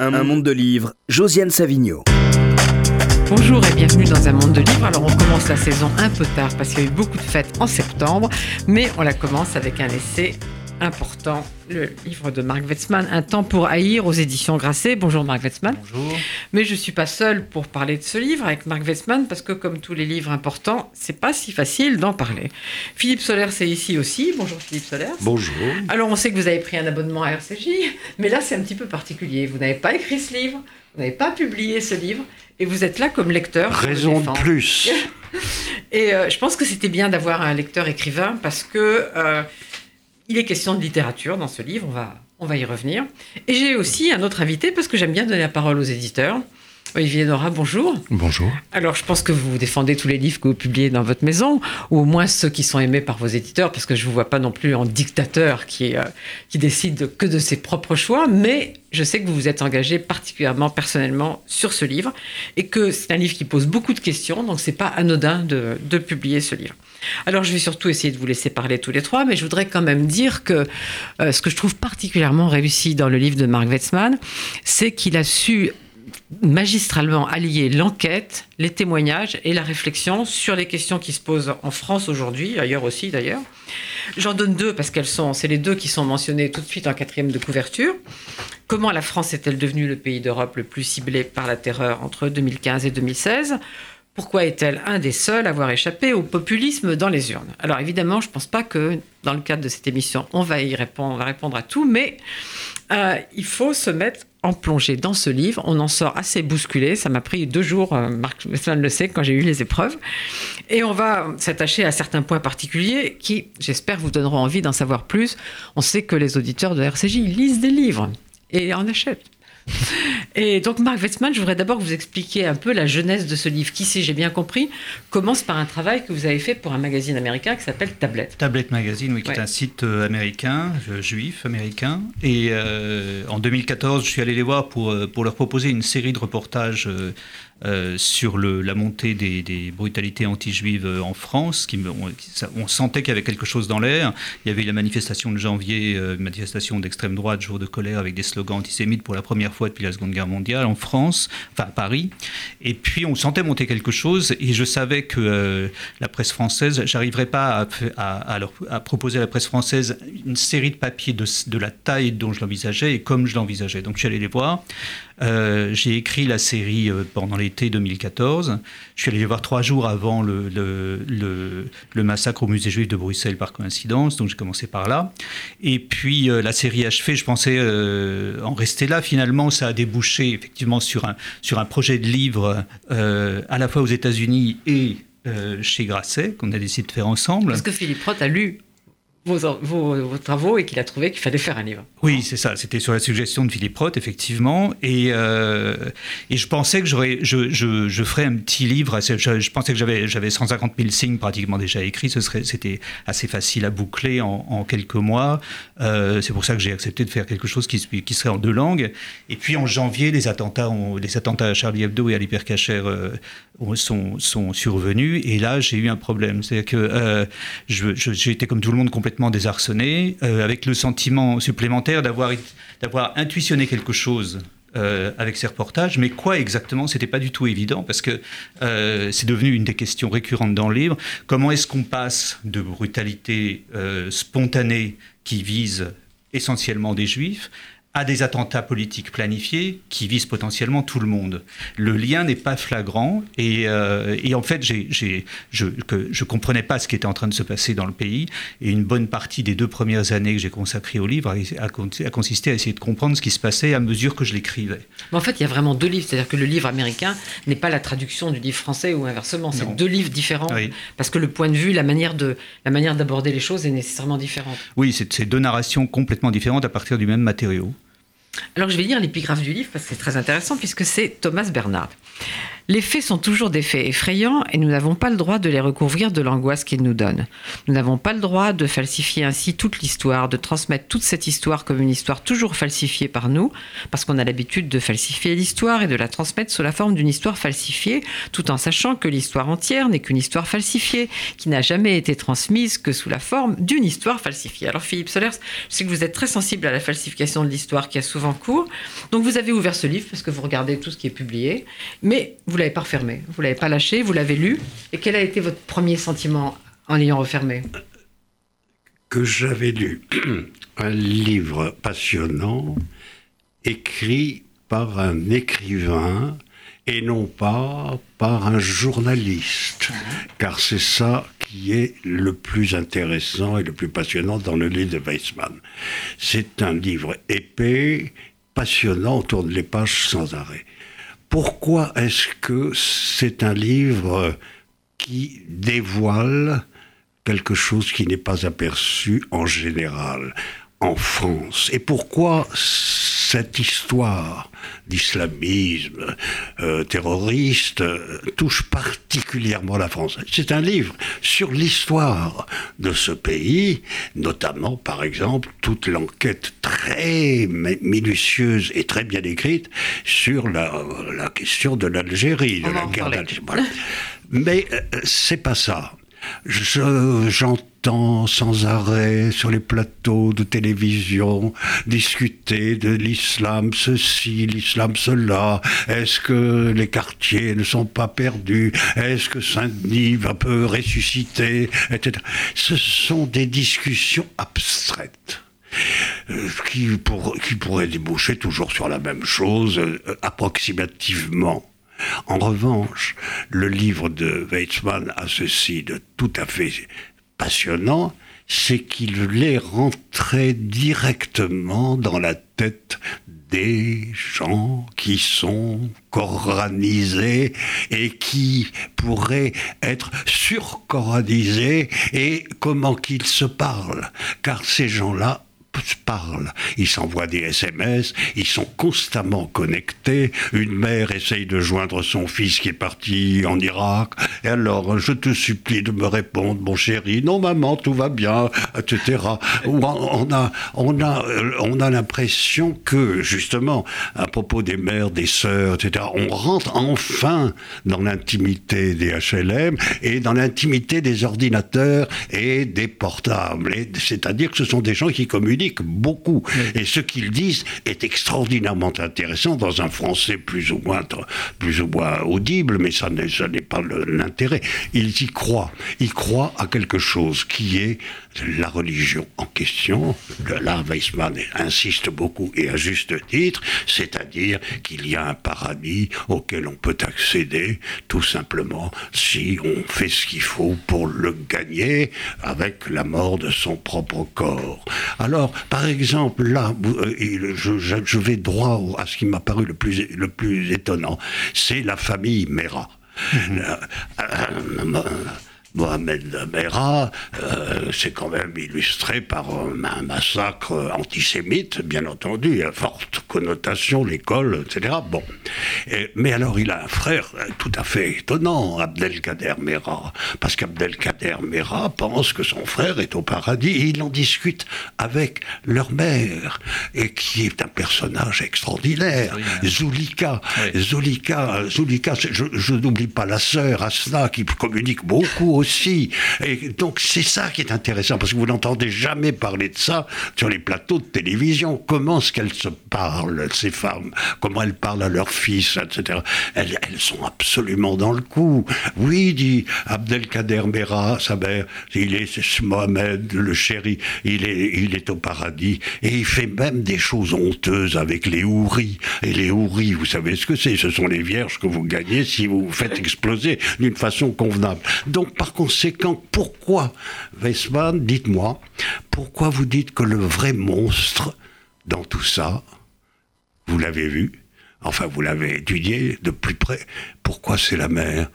Un monde de livres, Josiane Savigno. Bonjour et bienvenue dans un monde de livres. Alors on commence la saison un peu tard parce qu'il y a eu beaucoup de fêtes en septembre, mais on la commence avec un essai important, le livre de Marc Wetzmann, Un temps pour haïr aux éditions Grasset. Bonjour Marc Wetzmann. Bonjour. Mais je ne suis pas seule pour parler de ce livre avec Marc Wetzmann parce que comme tous les livres importants, c'est pas si facile d'en parler. Philippe Soler, c'est ici aussi. Bonjour Philippe Soler. Bonjour. Alors on sait que vous avez pris un abonnement à RCJ, mais là c'est un petit peu particulier. Vous n'avez pas écrit ce livre, vous n'avez pas publié ce livre, et vous êtes là comme lecteur. Raison de plus. Et euh, je pense que c'était bien d'avoir un lecteur écrivain parce que euh, il est question de littérature dans ce livre. On va, on va y revenir. Et j'ai aussi un autre invité parce que j'aime bien donner la parole aux éditeurs. Olivier Nora, bonjour. Bonjour. Alors, je pense que vous défendez tous les livres que vous publiez dans votre maison, ou au moins ceux qui sont aimés par vos éditeurs, parce que je ne vous vois pas non plus en dictateur qui, euh, qui décide que de ses propres choix, mais je sais que vous vous êtes engagé particulièrement personnellement sur ce livre, et que c'est un livre qui pose beaucoup de questions, donc c'est pas anodin de, de publier ce livre. Alors, je vais surtout essayer de vous laisser parler tous les trois, mais je voudrais quand même dire que euh, ce que je trouve particulièrement réussi dans le livre de Marc Wetzmann, c'est qu'il a su magistralement allier l'enquête, les témoignages et la réflexion sur les questions qui se posent en France aujourd'hui, ailleurs aussi d'ailleurs. J'en donne deux parce qu'elles sont, c'est les deux qui sont mentionnées tout de suite en quatrième de couverture. Comment la France est-elle devenue le pays d'Europe le plus ciblé par la terreur entre 2015 et 2016 pourquoi est-elle un des seuls à avoir échappé au populisme dans les urnes? Alors évidemment, je ne pense pas que dans le cadre de cette émission, on va y répondre, on va répondre à tout, mais euh, il faut se mettre en plongée dans ce livre. On en sort assez bousculé. Ça m'a pris deux jours, euh, Marc Westman le sait, quand j'ai eu les épreuves. Et on va s'attacher à certains points particuliers qui, j'espère, vous donneront envie d'en savoir plus. On sait que les auditeurs de RCJ lisent des livres et en achètent. Et donc, Marc Wetzmann, je voudrais d'abord que vous expliquiez un peu la jeunesse de ce livre, qui, si j'ai bien compris, commence par un travail que vous avez fait pour un magazine américain qui s'appelle Tablette. Tablet Magazine, oui, qui Ouais. est un site euh, américain, euh, juif américain. Et euh, en 2014, je suis allé les voir pour, pour leur proposer une série de reportages euh, sur la montée des, brutalités anti-juives euh, en France. On, sentait qu'il y avait quelque chose dans l'air. Il y avait la manifestation de janvier, euh, une manifestation d'extrême droite, jour de colère, avec des slogans antisémites pour la première fois depuis la Seconde Guerre mondiale en France, enfin à Paris. Et puis on sentait monter quelque chose et je savais que euh, la presse française, j'arriverais pas à proposer à la presse française une série de papiers de, de la taille dont je l'envisageais et comme je l'envisageais. Donc je suis allé les voir. Euh, J'ai écrit la série euh, pendant l'été 2014. Je suis allé voir trois jours avant le, massacre au musée juif de Bruxelles par coïncidence, donc j'ai commencé par là. Et puis euh, la série achevée, je pensais en rester là. Finalement, ça a débouché effectivement sur un, sur un projet de livre à la fois aux États-Unis et chez Grasset, qu'on a décidé de faire ensemble. Parce que Philippe Roth a lu vos, travaux et qu'il a trouvé qu'il fallait faire un livre. Oui, c'est ça. C'était sur la suggestion de Philippe Roth, effectivement. Et, euh, je pensais que j'aurais, je, je, ferais un petit livre. Je, pensais que j'avais, j'avais 150 000 signes pratiquement déjà écrits. C'était assez facile à boucler en, quelques mois. Euh, c'est pour ça que j'ai accepté de faire quelque chose qui, se- qui serait en deux langues. Et puis en janvier, les attentats, à Charlie Hebdo et à l'hypercacher euh, ont- sont, sont survenus. Et là, j'ai eu un problème. C'est-à-dire que euh, été comme tout le monde complètement désarçonné, euh, avec le sentiment supplémentaire d'avoir d'avoir intuitionné quelque chose euh, avec ces reportages, mais quoi exactement, c'était pas du tout évident parce que euh, c'est devenu une des questions récurrentes dans le livre. Comment est-ce qu'on passe de brutalité euh, spontanée qui vise essentiellement des juifs à des attentats politiques planifiés qui visent potentiellement tout le monde. Le lien n'est pas flagrant et, euh, et en fait, je je comprenais pas ce qui était en train de se passer dans le pays et une bonne partie des deux premières années que j'ai consacrées au livre a, a con- a consisté à essayer de comprendre ce qui se passait à mesure que je l'écrivais. En fait, il y a vraiment deux livres. C'est-à-dire que le livre américain n'est pas la traduction du livre français ou inversement. C'est deux livres différents. Oui. Parce que le point de vue, la manière, de, la manière d'aborder les choses est nécessairement différente. Oui, c'est deux narrations complètement différentes à partir du même matériau. Alors, je vais lire l'épigraphe du livre parce que c'est très intéressant puisque c'est Thomas Bernard. Les faits sont toujours des faits effrayants et nous n'avons pas le droit de les recouvrir de l'angoisse qu'ils nous donnent. Nous n'avons pas le droit de falsifier ainsi toute l'histoire, de transmettre toute cette histoire comme une histoire toujours falsifiée par nous, parce qu'on a l'habitude de falsifier l'histoire et de la transmettre sous la forme d'une histoire falsifiée, tout en sachant que l'histoire entière n'est qu'une histoire falsifiée, qui n'a jamais été transmise que sous la forme d'une histoire falsifiée. Alors Philippe Solers, je sais que vous êtes très sensible à la falsification de l'histoire qui a souvent cours, donc vous avez ouvert ce livre parce que vous regardez tout ce qui est publié, mais vous l'avez pas refermé, vous l'avez pas lâché, vous l'avez lu. Et quel a été votre premier sentiment en l'ayant refermé? Que j'avais lu un livre passionnant écrit par un écrivain et non pas par un journaliste, car c'est ça qui est le plus intéressant et le plus passionnant dans le livre de Weissmann. C'est un livre épais, passionnant, on tourne les pages sans arrêt. Pourquoi est-ce que c'est un livre qui dévoile quelque chose qui n'est pas aperçu en général en France? Et pourquoi cette histoire d'islamisme euh, terroriste euh, touche particulièrement la France. C'est un livre sur l'histoire de ce pays, notamment par exemple toute l'enquête très minutieuse et très bien écrite sur la, question de l'Algérie, de la guerre d'Algérie. Mais euh, c'est pas ça. J'entends sans arrêt sur les plateaux de télévision discuter de l'islam ceci, l'islam cela. Est-ce que les quartiers ne sont pas perdus? Est-ce que Saint-Denis va peu ressusciter? Etc. Ce sont des discussions abstraites. Euh, qui, pour, qui pourraient déboucher toujours sur la même chose, euh, approximativement. En revanche, le livre de Weizmann a ceci de tout à fait passionnant, c'est qu'il est rentré directement dans la tête des gens qui sont coranisés et qui pourraient être surcoranisés et comment qu'ils se parlent. Car ces gens-là parlent, ils s'envoient des SMS, ils sont constamment connectés. Une mère essaye de joindre son fils qui est parti en Irak. Et alors, je te supplie de me répondre, mon chéri. Non, maman, tout va bien, etc. On a, on a, on a l'impression que, justement, à propos des mères, des sœurs, etc., on rentre enfin dans l'intimité des HLM et dans l'intimité des ordinateurs et des portables. C'est-à-dire que ce sont des gens qui communiquent beaucoup. Et ce qu'ils disent est extraordinairement intéressant dans un français plus ou moins, plus ou moins audible, mais ça n'est pas l'intérêt. Ils y croient. Ils croient à quelque chose qui est la religion en question. Là, Weissmann insiste beaucoup et à juste titre, c'est-à-dire qu'il y a un paradis auquel on peut accéder tout simplement si on fait ce qu'il faut pour le gagner avec la mort de son propre corps. Alors, par exemple, là, euh, je, vais droit à ce qui m'a paru le plus, le plus étonnant, c'est la famille Mera. Mm-hmm. Uh, uh, uh, uh, Mohamed Merah, euh, c'est quand même illustré par un massacre antisémite, bien entendu, à forte connotation, l'école, etc. Bon. mais alors, il a un frère tout à fait étonnant, Abdelkader Merah, parce qu'Abdelkader Merah pense que son frère est au paradis, et il en discute avec leur mère, et qui est un personnage extraordinaire, Zulika. Zulika, Zulika, je, je n'oublie pas la sœur Asna, qui communique beaucoup aussi. Et donc c'est ça qui est intéressant, parce que vous n'entendez jamais parler de ça sur les plateaux de télévision. Comment est-ce qu'elles se parlent, ces femmes? Comment elles parlent à leurs fils, etc. Elles, sont absolument dans le coup. Oui, dit Abdelkader Mera, sa mère, il est Mohamed, le chéri, il est, il est au paradis. Et il fait même des choses honteuses avec les houris. Et les houris, vous savez ce que c'est? Ce sont les vierges que vous gagnez si vous vous faites exploser d'une façon convenable. Donc, par conséquent, pourquoi, Weissmann, dites-moi, pourquoi vous dites que le vrai monstre dans tout ça, vous l'avez vu, Enfin, vous l'avez étudié de plus près. Pourquoi c'est la mère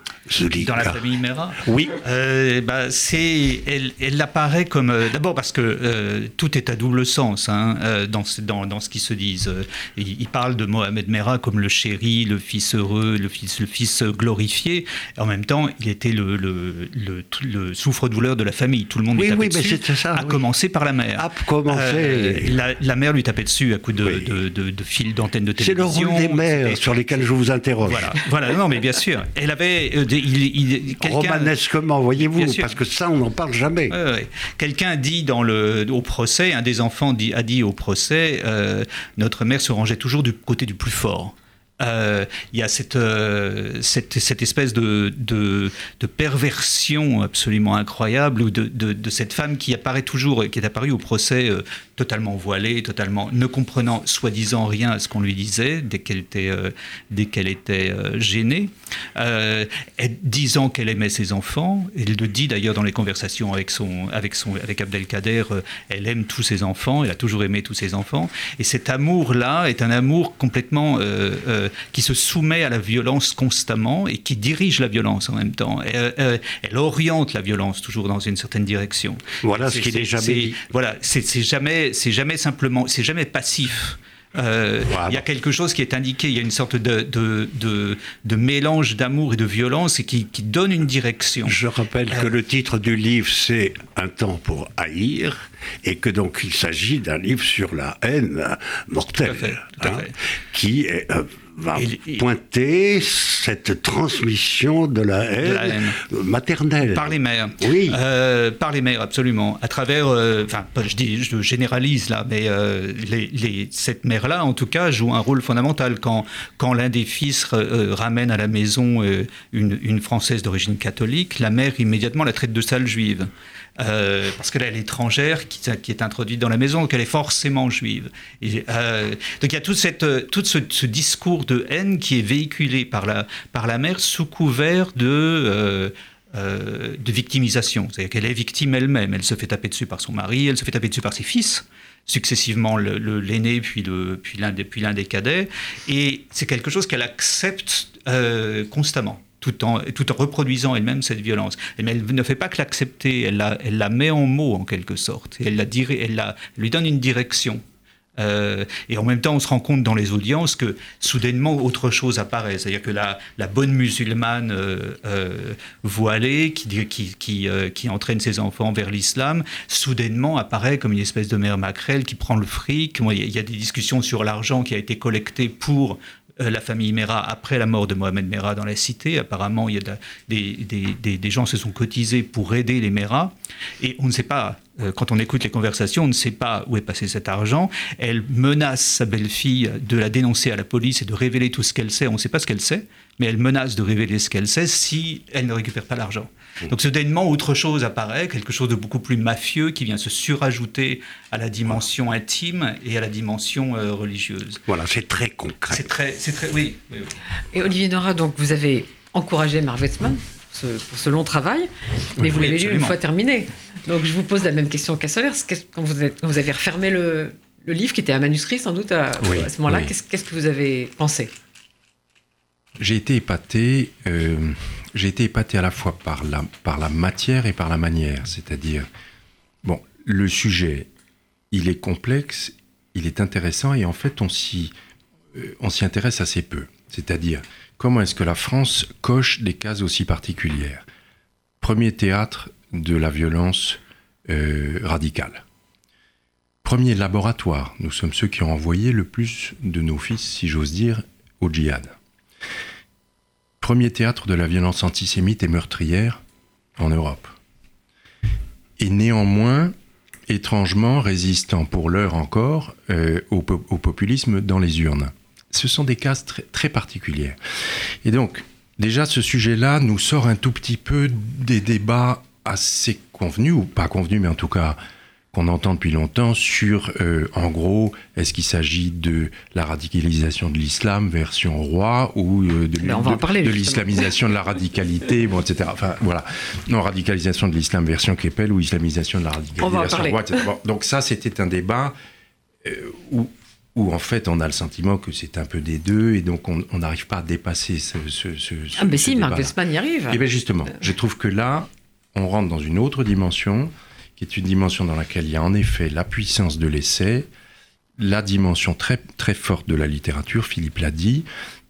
Dans la famille Mera Oui. Euh, bah, c'est, elle, elle apparaît comme. euh, d'abord parce que euh, tout est à double sens hein, euh, dans, ce- dans, dans ce qu'ils se disent. Ils, parlent de Mohamed Mera comme le chéri, le fils heureux, le fils, le fils glorifié. En même temps, il était le, le, le, le souffre-douleur de la famille. Tout le monde Oui, lui tapait oui, mais dessus, c'est ça, à oui. commencer par la mère. À commencer. Euh, la, la mère lui tapait dessus à coups de, Oui. de, de, de fil d'antenne de C'est le télévision. rôle des mères sur lesquelles je vous interroge. Voilà, voilà, non, mais bien sûr. Elle avait. euh, il, Romanesquement, voyez-vous, parce que ça, on n'en parle jamais. Ouais. Quelqu'un dit dans le, au procès, un des enfants dit, a dit au procès, euh, notre mère se rangeait toujours du côté du plus fort. Euh, Il y a cette, euh, cette, cette espèce de, de, perversion absolument incroyable de, de, de cette femme qui apparaît toujours, qui est apparue au procès euh, totalement voilée, totalement ne comprenant soi-disant rien à ce qu'on lui disait dès qu'elle était, dès qu'elle était gênée, disant qu'elle aimait ses enfants. Elle le dit d'ailleurs dans les conversations avec, son, avec, son, avec Abdelkader, elle aime tous ses enfants, elle a toujours aimé tous ses enfants. Et cet amour-là est un amour complètement qui se soumet à la violence constamment et qui dirige la violence en même temps. Elle, euh, elle oriente la violence toujours dans une certaine direction. Voilà ce qui n'est c'est- jamais dit. Voilà, c'est jamais, c'est jamais simplement, c'est jamais passif. Euh, Il y a quelque chose qui est indiqué, il y a une sorte de, de, de, de mélange d'amour et de violence et qui, qui donne une direction. Je rappelle que le titre du livre, c'est Un temps pour haïr, et que donc il s'agit d'un livre sur la haine mortelle, Tout à fait, tout à hein, fait. qui est, euh, va pointer cette transmission de la haine, la haine. maternelle. Par les mères. Oui. Euh, par les mères, absolument. À travers, euh, enfin, je dis, je généralise là, mais euh, les, les- cette mère-là, en tout cas, joue un rôle fondamental quand, quand l'un des fils ramène à la maison une, une française d'origine catholique, la mère immédiatement la traite de sale juive. Euh, parce qu'elle est l'étrangère qui, qui est introduite dans la maison, donc elle est forcément juive. Et, euh, donc il y a tout, cette, tout ce, ce discours de haine qui est véhiculé par la, par la mère sous couvert de, euh, euh, de victimisation. C'est-à-dire qu'elle est victime elle-même. Elle se fait taper dessus par son mari, elle se fait taper dessus par ses fils successivement le- le- l'aîné puis puis l'un des des cadets et c'est quelque chose qu'elle accepte euh, constamment tout en, tout en reproduisant elle-même cette violence. Mais elle ne fait pas que l'accepter, elle la, elle la met en mots en quelque sorte. Elle, la, elle, la, elle lui donne une direction. Euh, et en même temps, on se rend compte dans les audiences que soudainement autre chose apparaît. C'est-à-dire que la, bonne musulmane euh, euh, voilée qui, entraîne ses enfants vers l'islam, soudainement apparaît comme une espèce de mère maquerelle qui prend le fric. Il y, a- des discussions sur l'argent qui a été collecté pour la famille Mera après la mort de Mohamed Mera dans la cité. Apparemment, il y a des, des, des gens se sont cotisés pour aider les Mera. Et on ne sait pas, euh, quand on écoute les conversations, on ne sait pas où est passé cet argent. Elle menace sa belle-fille de la dénoncer à la police et de révéler tout ce qu'elle sait. On ne sait pas ce qu'elle sait, mais elle menace de révéler ce qu'elle sait si elle ne récupère pas l'argent. Donc soudainement, autre chose apparaît, quelque chose de beaucoup plus mafieux qui vient se surajouter à la dimension intime et à la dimension euh, religieuse. Voilà, c'est très concret. C'est très, c'est très, oui. Et Olivier Nora, donc vous avez encouragé Marv Wetzmann pour ce, pour ce long travail, mais vous l'avez lu une fois terminé. Donc je vous pose la même question qu'à Solers. Quand vous, êtes- quand vous avez refermé le, le livre, qui était un manuscrit sans doute à, Oui, à ce moment-là, oui. qu'est-ce qu'est-ce que vous avez pensé? J'ai été épaté. euh, j'ai été épaté à la fois par la, par la matière et par la manière. C'est-à-dire, bon, le sujet, il est complexe, il est intéressant et en fait, on s'y, euh, on s'y intéresse assez peu. C'est-à-dire, comment est-ce que la France coche des cases aussi particulières? Premier théâtre de la violence euh, radicale. Premier laboratoire, nous sommes ceux qui ont envoyé le plus de nos fils, si j'ose dire, au djihad. Premier théâtre de la violence antisémite et meurtrière en Europe. Et néanmoins, étrangement résistant pour l'heure encore euh, au, po- au populisme dans les urnes. Ce sont des cases très, très particulières. Et donc, déjà, ce sujet-là nous sort un tout petit peu des débats assez convenus, ou pas convenus, mais en tout cas qu'on entend depuis longtemps sur, euh, en gros, est-ce qu'il s'agit de la radicalisation de l'islam version roi ou euh, de, Ben, on va en de- parler, de justement. l'islamisation de la radicalité, bon, etc. Enfin, voilà. Non, radicalisation de l'islam version Keppel ou islamisation de la radicalisation roi, etc. Bon, donc ça, c'était un débat euh, où, où en fait on a le sentiment que c'est un peu des deux et donc on n'arrive pas à dépasser ce, ce, ce Ah mais si, Marc Westman y arrive. Et eh bien justement, je trouve que là, on rentre dans une autre dimension, qui est une dimension dans laquelle il y a en effet la puissance de l'essai, la dimension très, très forte de la littérature, Philippe l'a dit,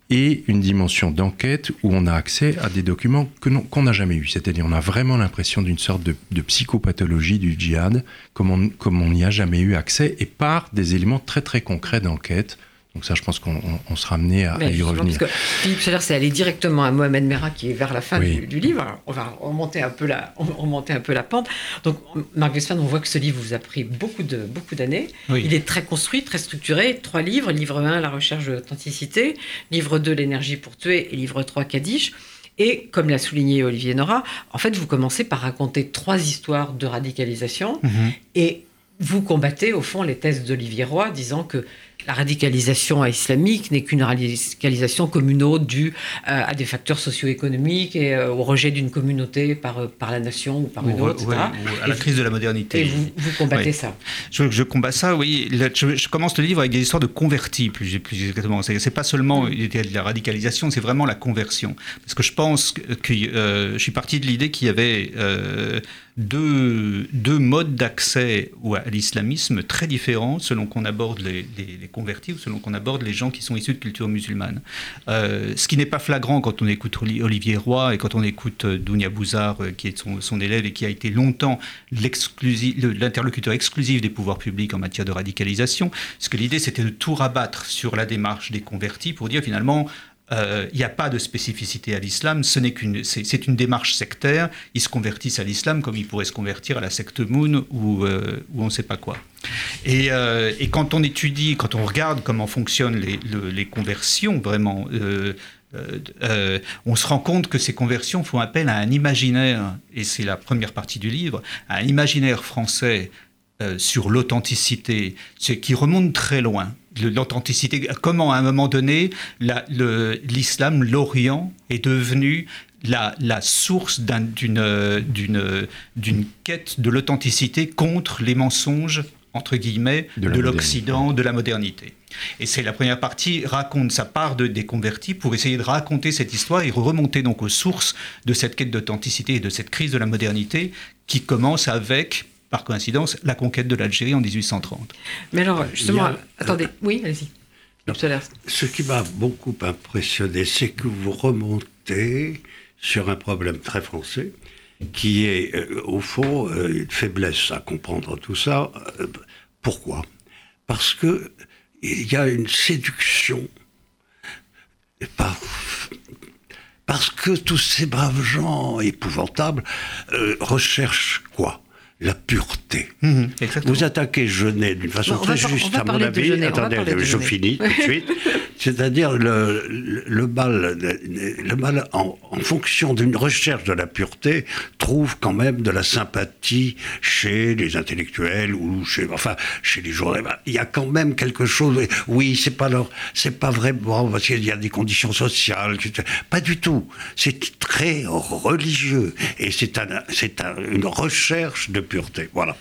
et une dimension d'enquête où on a accès à des documents qu'on n'a jamais eus. C'est-à-dire on a vraiment l'impression d'une sorte de, psychopathologie du djihad, comme on n'y a jamais eu accès, et par des éléments très très concrets d'enquête donc ça, je pense qu'on sera amené à, y revenir. Parce que Philippe Scheller, c'est aller directement à Mohamed Merah, qui est vers la fin du, livre. on va remonter un peu la, remonter un peu la pente. Donc, Marc Westphal, on voit que ce livre vous a pris beaucoup de beaucoup d'années. Il est très construit, très structuré. Trois livres. Livre 1, La recherche de l'authenticité. Livre 2, L'énergie pour tuer. Et livre 3, Kadish. Et comme l'a souligné Olivier Nora, en fait, vous commencez par raconter trois histoires de radicalisation. Mhm. Et vous combattez, au fond, les thèses d'Olivier Roy, disant que la radicalisation islamique n'est qu'une radicalisation communaux due euh, à des facteurs socio-économiques et euh, au rejet d'une communauté par, euh, par la nation ou par une autre, ou à la crise de la modernité. Et vous, combattez ça. Je, je, combats ça, oui. Je, commence le livre avec des histoires de convertis, plus, plus exactement. C'est pas seulement mm. de la radicalisation, c'est vraiment la conversion. Parce que je pense que, je suis parti de l'idée qu'il y avait deux, deux modes d'accès à l'islamisme très différents selon qu'on aborde les, convertis ou selon qu'on aborde les gens qui sont issus de culture musulmane. Euh, ce qui n'est pas flagrant quand on écoute Olivier Roy et quand on écoute euh, Dounia Bouzard, euh, qui est son, son, élève et qui a été longtemps l'interlocuteur exclusif des pouvoirs publics en matière de radicalisation. Parce que l'idée, c'était de tout rabattre sur la démarche des convertis pour dire finalement, il euh, n'y a pas de spécificité à l'islam, ce n'est qu'une, c'est, une démarche sectaire. Ils se convertissent à l'islam comme ils pourraient se convertir à la secte Moon ou, euh, on ne sait pas quoi. Et, euh, et, quand on étudie, quand on regarde comment fonctionnent les, les conversions, vraiment, on se rend compte que ces conversions font appel à un imaginaire, et c'est la première partie du livre, à un imaginaire français sur l'authenticité, qui remonte très loin l'authenticité. Comment, à un moment donné, l'islam, l'Orient, est devenu la, la source d'une quête de l'authenticité contre les mensonges, entre guillemets, de l'Occident, de la modernité. Et c'est la première partie, raconte sa part de, des convertis pour essayer de raconter cette histoire et remonter donc aux sources de cette quête d'authenticité et de cette crise de la modernité qui commence avec par coïncidence, la conquête de l'Algérie en 1830. Mais alors, justement, attendez, oui, allez-y. Ce qui m'a beaucoup impressionné, c'est que vous remontez sur un problème très français, qui est, euh, au fond, euh, une faiblesse à comprendre tout ça. Euh, pourquoi? Parce que il y a une séduction. parce que tous ces braves gens épouvantables recherchent quoi? La pureté. Mhm, vous attaquez Genet d'une façon très juste, à mon avis. Attendez, je finis tout de suite. C'est-à-dire le, le, mal, le mal en, fonction d'une recherche de la pureté, trouve quand même de la sympathie chez les intellectuels ou chez, enfin, chez les journalistes. Il y a quand même quelque chose. Oui, c'est pas leur, c'est pas vrai, bon, parce qu'il y a des conditions sociales. Pas du tout. C'est très religieux et c'est un, c'est une recherche de pureté. Voilà.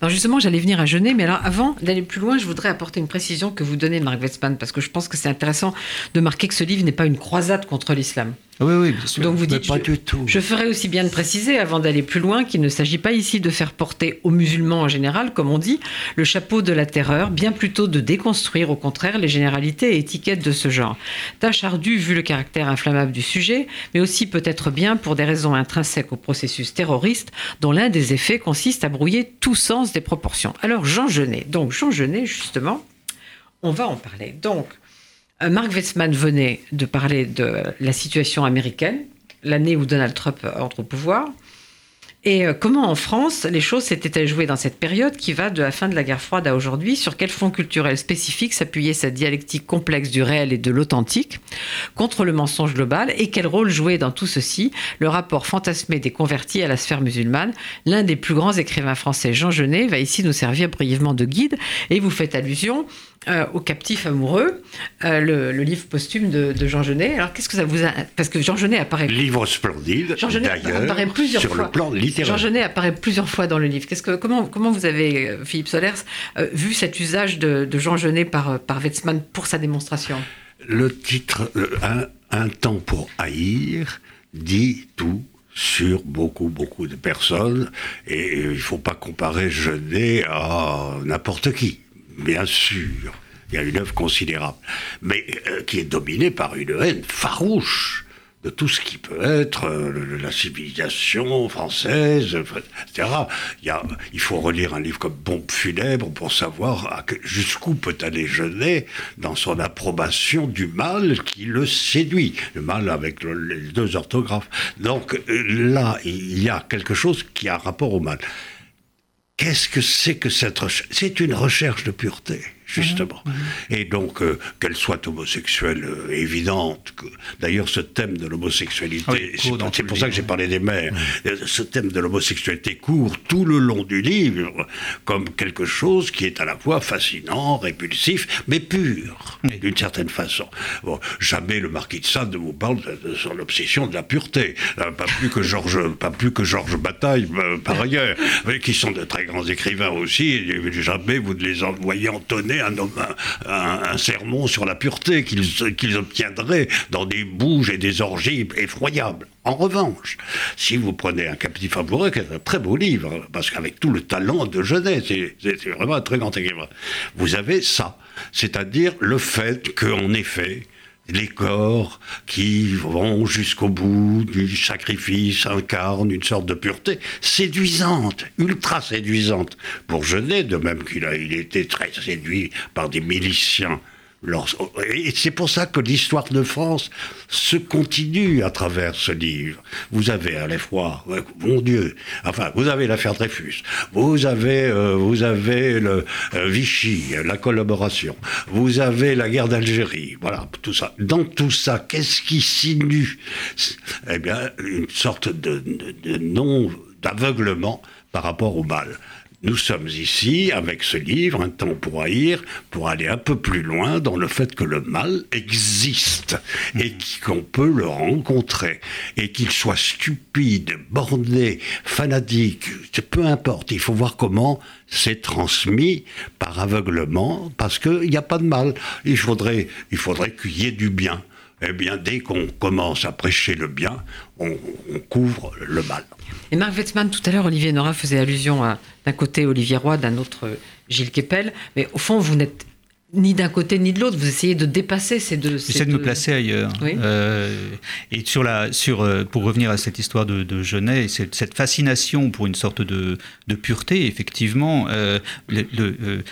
Alors justement, j'allais venir à Genève, mais alors avant d'aller plus loin, je voudrais apporter une précision que vous donnez, Marc Westman, parce que je pense que c'est intéressant de marquer que ce livre n'est pas une croisade contre l'islam. Oui, oui, bien sûr. Donc vous dites, je, je, ferai aussi bien de préciser, avant d'aller plus loin, qu'il ne s'agit pas ici de faire porter aux musulmans en général, comme on dit, le chapeau de la terreur, bien plutôt de déconstruire au contraire les généralités et étiquettes de ce genre. Tâche ardue vu le caractère inflammable du sujet, mais aussi peut-être bien pour des raisons intrinsèques au processus terroriste, dont l'un des effets consiste à brouiller tout sens des proportions. Alors Jean Genet, donc Jean Genet, justement, on va en parler. Donc, Mark Wetzman venait de parler de la situation américaine, l'année où Donald Trump entre au pouvoir. Et euh, comment en France les choses s'étaient jouées dans cette période qui va de la fin de la guerre froide à aujourd'hui? Sur quel fond culturel spécifique s'appuyait cette dialectique complexe du réel et de l'authentique contre le mensonge global? Et quel rôle jouait dans tout ceci? Le rapport fantasmé des convertis à la sphère musulmane L'un des plus grands écrivains français, Jean Genet, va ici nous servir brièvement de guide. Et vous faites allusion euh, au captif amoureux, euh, le, livre posthume de, Jean Genet. Alors qu'est-ce que ça vous a... Parce que Jean Genet apparaît... Livre splendide, d'ailleurs, sur le plan littéraire. Jean Genet apparaît plusieurs fois dans le livre. Qu'est-ce que, comment, comment vous avez, euh, Philippe Solers, euh, vu cet usage de, de Jean Genet par, par Wetzmann pour sa démonstration? Le titre un, un temps pour haïr dit tout sur beaucoup, beaucoup de personnes. Et il ne faut pas comparer Genet à n'importe qui, bien sûr. Il y a une œuvre considérable, mais euh, qui est dominée par une haine farouche de tout ce qui peut être euh, la civilisation française, etc. Il, faut relire un livre comme Bombe funèbre pour savoir jusqu'où peut aller Genet dans son approbation du mal qui le séduit. Le mal avec le- les deux orthographes. Donc euh, là, il y a quelque chose qui a rapport au mal. Qu'est-ce que c'est que cette recherche? C'est une recherche de pureté, justement. Et donc, euh, qu'elle soit homosexuelle euh, évidente. que- D'ailleurs, ce thème de l'homosexualité, Oui, c'est pour- ça que j'ai parlé des mères. Euh, Ce thème de l'homosexualité court tout le long du livre comme quelque chose qui est à la fois fascinant, répulsif, mais pur, d'une certaine façon. Bon, jamais le marquis de Sade ne vous parle de, son obsession de la pureté. Pas plus que Georges, pas plus que Georges Bataille, par ailleurs, mais qui sont de très grands écrivains aussi. et jamais vous ne les envoyez entonner un, sermon sur la pureté qu'ils obtiendraient dans des bouges et des orgies effroyables. En revanche, si vous prenez un captif amoureux, qui est un très beau livre, parce qu'avec tout le talent de c'est c'est vraiment un très grand écrivain, vous avez ça, c'est-à-dire le fait qu'en effet, les corps qui vont jusqu'au bout du sacrifice incarnent une sorte de pureté séduisante, ultra séduisante. Pour Genet, de même qu'il a il était très séduit par des miliciens. C'est pour ça que l'histoire de France se continue à travers ce livre. Vous avez à la fois, mon Dieu, enfin, vous avez l'affaire Dreyfus, vous avez, euh, vous avez le euh, Vichy, la collaboration, vous avez la guerre d'Algérie, voilà, tout ça. Dans tout ça, qu'est-ce qui sinue? Eh bien, une sorte de, de- de non d'aveuglement par rapport au mal. Nous sommes ici, avec ce livre, un temps pour haïr, pour aller un peu plus loin dans le fait que le mal existe et qu'on peut le rencontrer et qu'il soit stupide, borné, fanatique, peu importe. Il faut voir comment c'est transmis par aveuglement parce qu'il n'y a pas de mal. Il faudrait, il faudrait qu'il y ait du bien. Eh bien, dès qu'on commence à prêcher le bien, on, on couvre le mal. Et Marc Wetzmann, tout à l'heure, Olivier Nora faisait allusion à d'un côté Olivier Roy, d'un autre Gilles Kepel. Mais au fond, vous n'êtes ni d'un côté ni de l'autre. Vous essayez de dépasser ces deux. J'essaie de me deux- placer ailleurs. Oui. Euh, et sur la, sur, euh, pour revenir à cette histoire de, de Genet, cette fascination pour une sorte de, de pureté, effectivement, euh, le, le, euh,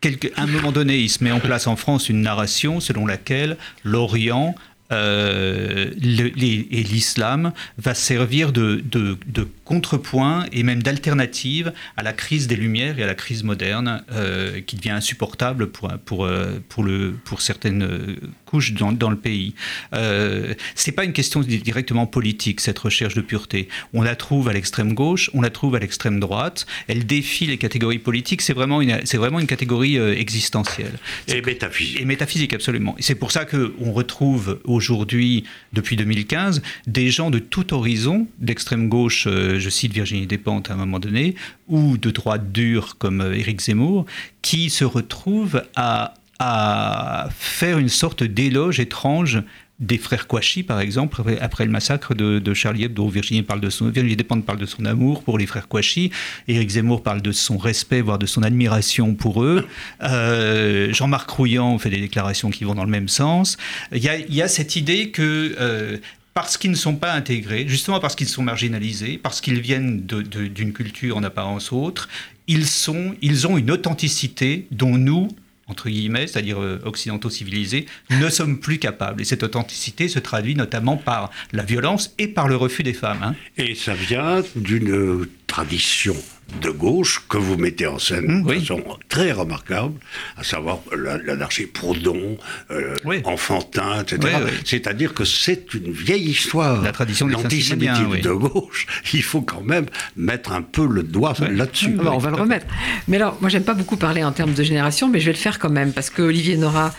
quelque- à un moment donné, il se met en place en France une narration selon laquelle l'Orient euh, et l'islam va servir de- de contrepoint et même d'alternative à la crise des Lumières et à la crise moderne euh, qui devient insupportable pour, pour, euh, pour, le, pour certaines couches dans, dans le pays. Euh, c'est pas une question di- directement politique, cette recherche de pureté. On la trouve à l'extrême gauche, on la trouve à l'extrême droite. Elle défie les catégories politiques. C'est vraiment une, c'est vraiment une catégorie euh, existentielle. Et métaphysique. Et métaphysique, absolument. Et c'est pour ça qu'on retrouve aujourd'hui, depuis 2015, des gens de tout horizon, d'extrême gauche, euh, je cite Virginie Despentes à un moment donné, ou de droite dure comme euh, Éric Zemmour, qui se retrouvent à, à faire une sorte d'éloge étrange des frères Kouachi, par exemple, après, le massacre de, Charlie Hebdo. Virginie, parle de son, Virginie Despentes parle de son amour pour les frères Kouachi. Éric Zemmour parle de son respect, voire de son admiration pour eux. Euh, Jean-Marc Rouillant fait des déclarations qui vont dans le même sens. Il y a, il y a cette idée que... euh, parce qu'ils ne sont pas intégrés, justement parce qu'ils sont marginalisés, parce qu'ils viennent d'une culture en apparence autre, ils, sont, ils ont une authenticité dont nous, entre guillemets, c'est-à-dire euh, occidentaux civilisés, ne sommes plus capables. Et cette authenticité se traduit notamment par la violence et par le refus des femmes. hein. Et ça vient d'une euh, tradition de gauche que vous mettez en scène Mmh, de oui. façon très remarquable, à savoir la- l'anarchie Proudhon, euh, Oui. Enfantin, etc. Oui, oui. C'est-à-dire que c'est une vieille histoire. La tradition des L'antisémitisme de gauche, il faut quand même mettre un peu le doigt là-dessus. On va le remettre. Mais alors, moi, j'aime pas beaucoup parler en termes de génération, mais je vais le faire quand même, parce que Olivier Nora,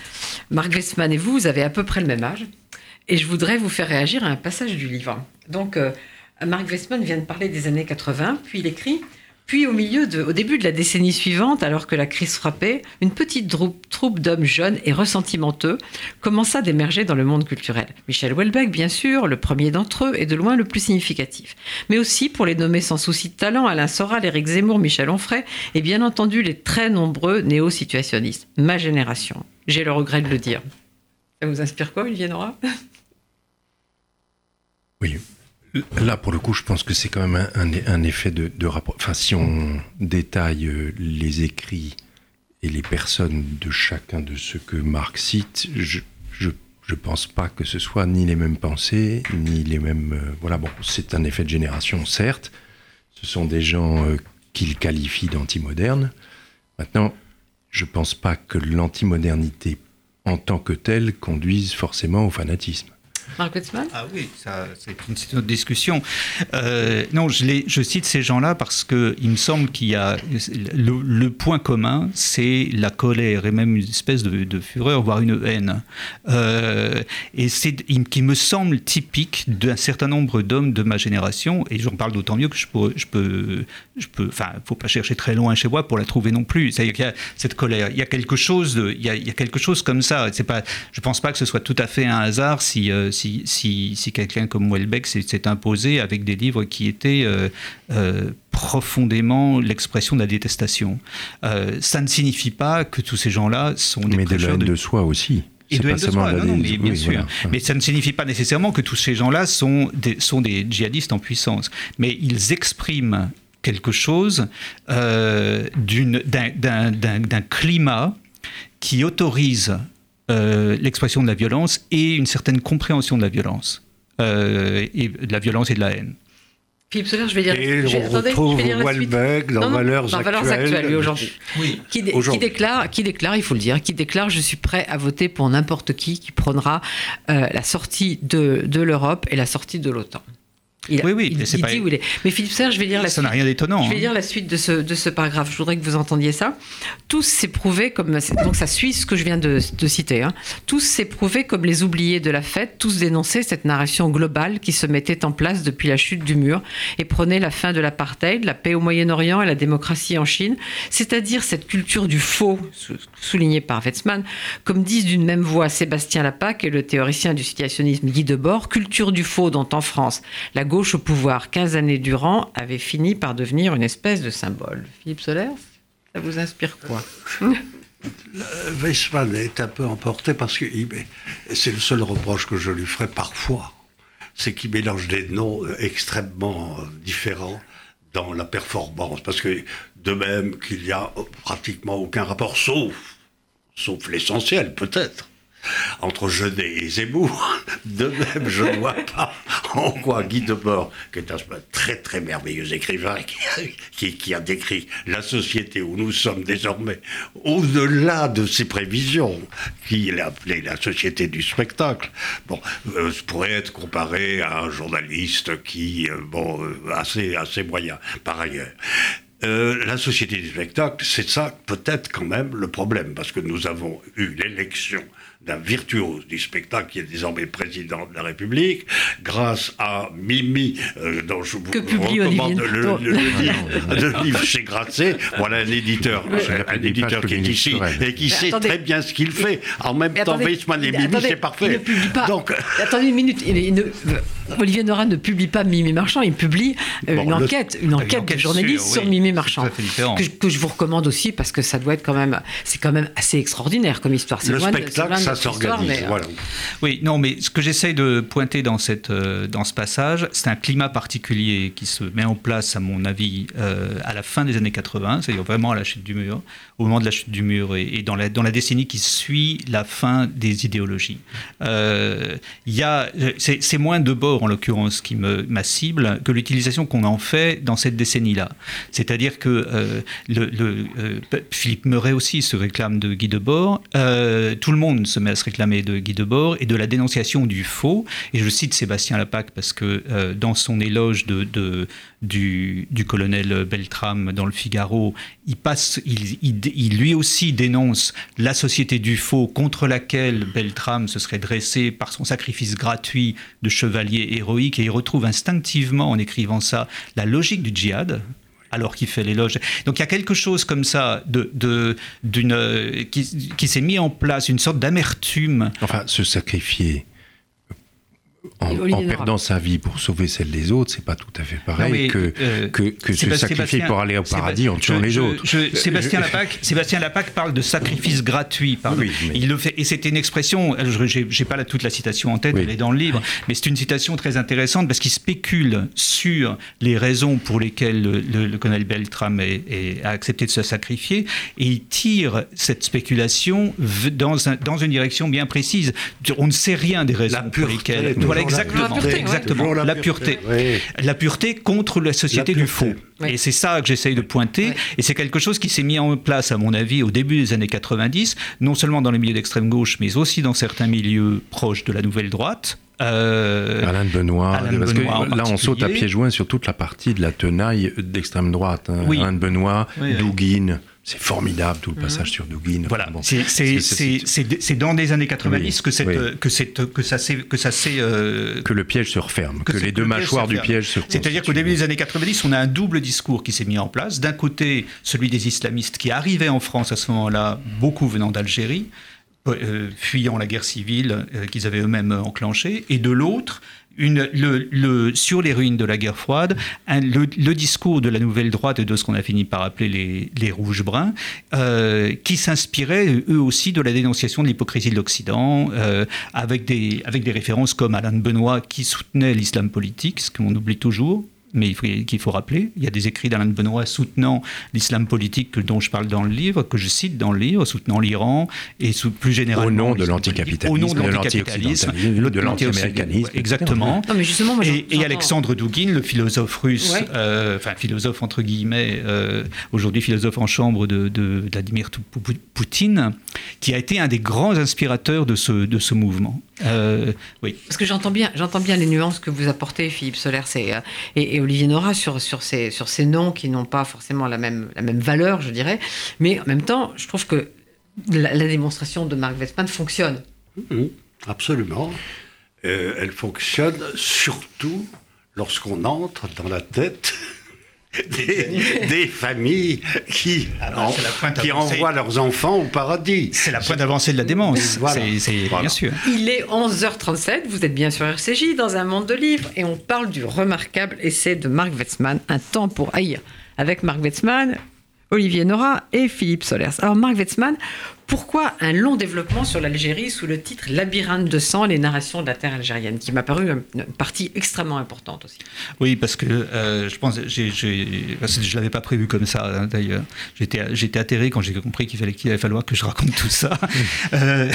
Marc Westman et vous, vous avez à peu près le même âge. Et je voudrais vous faire réagir à un passage du livre. Donc, euh, Marc Westman vient de parler des années 80, puis il écrit puis au milieu de, au début de la décennie suivante, alors que la crise frappait, une petite troupe d'hommes jeunes et ressentimenteux commença d'émerger dans le monde culturel. Michel Houellebecq, bien sûr, le premier d'entre eux et de loin le plus significatif. Mais aussi, pour les nommer sans souci de talent, Alain Soral, Éric Zemmour, Michel Onfray et bien entendu les très nombreux néo-situationnistes. Ma génération. J'ai le regret de le dire. Ça vous inspire quoi, Olivier Nora? Oui, Là, pour le coup, je pense que c'est quand même un, effet de, rapport. Enfin, si on détaille euh, les écrits et les personnes de chacun de ceux que Marc cite, je ne pense pas que ce soit ni les mêmes pensées, ni les mêmes... Euh, voilà, bon, c'est un effet de génération, certes. Ce sont des gens euh, qu'il qualifie d'antimodernes. Maintenant, je ne pense pas que l'antimodernité en tant que telle conduise forcément au fanatisme. Ah oui, c'est une, autre discussion. Euh, non, je, cite ces gens-là parce qu'il me semble qu'il y a. Le, point commun, c'est la colère et même une espèce de, fureur, voire une haine. Euh, et c'est qui me semble typique d'un certain nombre d'hommes de ma génération, et j'en parle d'autant mieux que je peux. Je peux, je enfin, faut pas chercher très loin chez moi pour la trouver non plus. C'est-à-dire qu'il y a cette colère. Il y a quelque chose, il, y a, quelque chose comme ça. C'est pas, je pense pas que ce soit tout à fait un hasard si, euh, si si, quelqu'un comme Welbeck s'est imposé avec des livres qui étaient euh, euh, profondément l'expression de la détestation. Euh, ça ne signifie pas que tous ces gens-là sont des Mais de la haine de... soi aussi. Et de, haine de soi, non, mais bien sûr. Mais ça ne signifie pas nécessairement que tous ces gens-là sont des, sont des djihadistes en puissance. Mais ils expriment quelque chose d'un climat qui autorise euh, l'expression de la violence et une certaine compréhension de la violence, euh, et de la violence et de la haine. Philippe Soler, je vais dire. Et je, on retrouve Welbeck dans, Valeurs, dans Valeurs Actuelles. aujourd'hui. Oui. Qui, qui, déclare, qui déclare, il faut le dire, qui déclare Je suis prêt à voter pour n'importe qui qui prendra euh, la sortie de, de l'Europe et la sortie de l'OTAN oui, oui, il, il dit où il est. Mais Philippe Serre, je vais dire la ça n'a rien d'étonnant. Je vais hein. la suite de ce, de ce paragraphe. Je voudrais que vous entendiez ça. Tous s'est prouvé comme donc ça suit ce que je viens de, de citer. Hein. Tous s'est prouvé comme les oubliés de la fête. Tous dénonçaient cette narration globale qui se mettait en place depuis la chute du mur et prenait la fin de l'apartheid, la paix au Moyen-Orient et la démocratie en Chine. C'est-à-dire cette culture du faux, soulignée par Wetzmann, comme disent d'une même voix Sébastien Lapac et le théoricien du situationnisme Guy Debord, culture du faux dont en France la au pouvoir 15 années durant avait fini par devenir une espèce de symbole. Philippe Soler, ça vous inspire quoi? Weissmann est un peu emporté parce que c'est le seul reproche que je lui ferai parfois, c'est qu'il mélange des noms extrêmement différents dans la performance, parce que de même qu'il n'y a pratiquement aucun rapport, sauf l'essentiel peut-être, entre Genet et Zemmour. De même, je ne vois pas en quoi Guy Debord, qui est un très très merveilleux écrivain, qui, a décrit la société où nous sommes désormais, au-delà de ses prévisions, qu'il a appelé la société du spectacle, bon, euh, pourrait être comparé à un journaliste qui, euh, bon, euh, assez, assez moyen par ailleurs. la société du spectacle, c'est ça peut-être quand même le problème, parce que nous avons eu l'élection d'un virtuose du spectacle qui est désormais président de la République, grâce à Mimi, euh, dont je vous recommande le, livre, chez Grasset. Voilà un éditeur, un éditeur qui est ici et qui sait très bien ce qu'il fait. En même temps, Weissman et Mimi, c'est parfait. ne publie pas. Donc, attendez une minute. Olivier Nora ne publie pas Mimi Marchand, il publie euh, une, enquête, une enquête, de journaliste sur Mimi Marchand, que, je vous recommande aussi parce que ça doit être quand même, c'est quand même assez extraordinaire comme histoire. Le spectacle, ça s'organise. Euh, oui, non, mais ce que j'essaye de pointer dans, cette, euh, dans ce passage, c'est un climat particulier qui se met en place, à mon avis, euh, à la fin des années 80, c'est-à-dire vraiment à la chute du mur, au moment de la chute du mur et, dans, la, dans la décennie qui suit la fin des idéologies. A, c'est moins de bord, en l'occurrence, qui me, ma cible, que l'utilisation qu'on en fait dans cette décennie-là. C'est-à-dire que le, le Philippe Meuret aussi se réclame de Guy Debord, tout le monde se met à se réclamer de Guy Debord et de la dénonciation du faux. Et je cite Sébastien Lapac parce que euh, dans son éloge de, du, colonel Beltrame dans le Figaro, il passe, il, il, lui aussi dénonce la société du faux contre laquelle Beltrame se serait dressé par son sacrifice gratuit de chevalier héroïque, et il retrouve instinctivement en écrivant ça la logique du djihad alors qu'il fait l'éloge. Donc il y a quelque chose comme ça de, de, d'une, qui, qui s'est mis en place, une sorte d'amertume. Enfin, se sacrifier en, perdant sa vie pour sauver celle des autres, c'est pas tout à fait pareil que, euh, que, que se sacrifier pour aller au paradis en tuant les autres. Sébastien, Lapac, Sébastien Lapac parle de sacrifice gratuit. Il le fait, et c'était une expression, je n'ai pas la, toute la citation en tête, elle est dans le livre, mais c'est une citation très intéressante parce qu'il spécule sur les raisons pour lesquelles le, colonel Beltram a accepté de se sacrifier et il tire cette spéculation dans, un, dans une direction bien précise. On ne sait rien des raisons pour lesquelles exactement, la pureté, exactement, la pureté, la pureté, contre la société du faux. Et c'est ça que j'essaye de pointer. Et c'est quelque chose qui s'est mis en place, à mon avis, au début des années 90, non seulement dans les milieux d'extrême gauche, mais aussi dans certains milieux proches de la nouvelle droite. Euh, Alain de Benoît, là on saute à pieds joints sur toute la partie de la tenaille d'extrême droite. Hein. Alain de Benoît, Douguin. C'est formidable tout le passage sur Douguin. Voilà, c'est dans les années 90 que, cette, que, cette, que ça s'est... Que, ça euh, que le piège se referme, que, les deux mâchoires du piège se C'est-à-dire qu'au début des années 90, on a un double discours qui s'est mis en place. D'un côté, celui des islamistes qui arrivaient en France à ce moment-là, beaucoup venant d'Algérie, euh, fuyant la guerre civile euh, qu'ils avaient eux-mêmes enclenchée, et de l'autre, sur les ruines de la guerre froide, le, discours de la nouvelle droite et de ce qu'on a fini par appeler les, les rouges-bruns, euh, qui s'inspiraient eux aussi de la dénonciation de l'hypocrisie de l'Occident, euh, avec, des, avec des références comme Alain Benoît qui soutenait l'islam politique, ce qu'on oublie toujours, mais qu'il faut rappeler. Il y a des écrits d'Alain de Benoît soutenant l'islam politique dont je parle dans le livre, que je cite dans le livre, soutenant l'Iran et plus généralement. Au nom de l'anticapitalisme. Au nom de l'anticapitalisme. De l'anti-américanisme. Exactement. Non, mais justement, moi, et, Alexandre Douguin, le philosophe russe, euh, enfin philosophe entre guillemets, euh, aujourd'hui philosophe en chambre de, de, Vladimir Poutine, qui a été un des grands inspirateurs de ce, de ce mouvement. Euh, oui. Parce que j'entends bien, j'entends bien les nuances que vous apportez, Philippe Soler et, et, Olivier Nora, sur, sur, ces, sur ces noms qui n'ont pas forcément la même, la même valeur, je dirais. Mais en même temps, je trouve que la, démonstration de Marc Westman fonctionne. Mmh, absolument. Euh, elle fonctionne surtout lorsqu'on entre dans la tête des, familles qui, qui envoient leurs enfants au paradis. C'est la pointe d'avancée de la démence, c'est bien sûr. Il est 11h37, vous êtes bien sur RCJ, dans un monde de livres, et on parle du remarquable essai de Marc Wetzmann, Un temps pour haïr. Avec Marc Wetzmann, Olivier Nora et Philippe Solers. Alors Marc Wetzmann, pourquoi un long développement sur l'Algérie sous le titre Labyrinthe de sang, les narrations de la terre algérienne, qui m'a paru une partie extrêmement importante aussi Oui, parce que euh, je pense, je ne l'avais pas prévu comme ça hein, d'ailleurs. J'étais atterré quand j'ai compris qu'il fallait qu'il allait falloir que je raconte tout ça. Euh,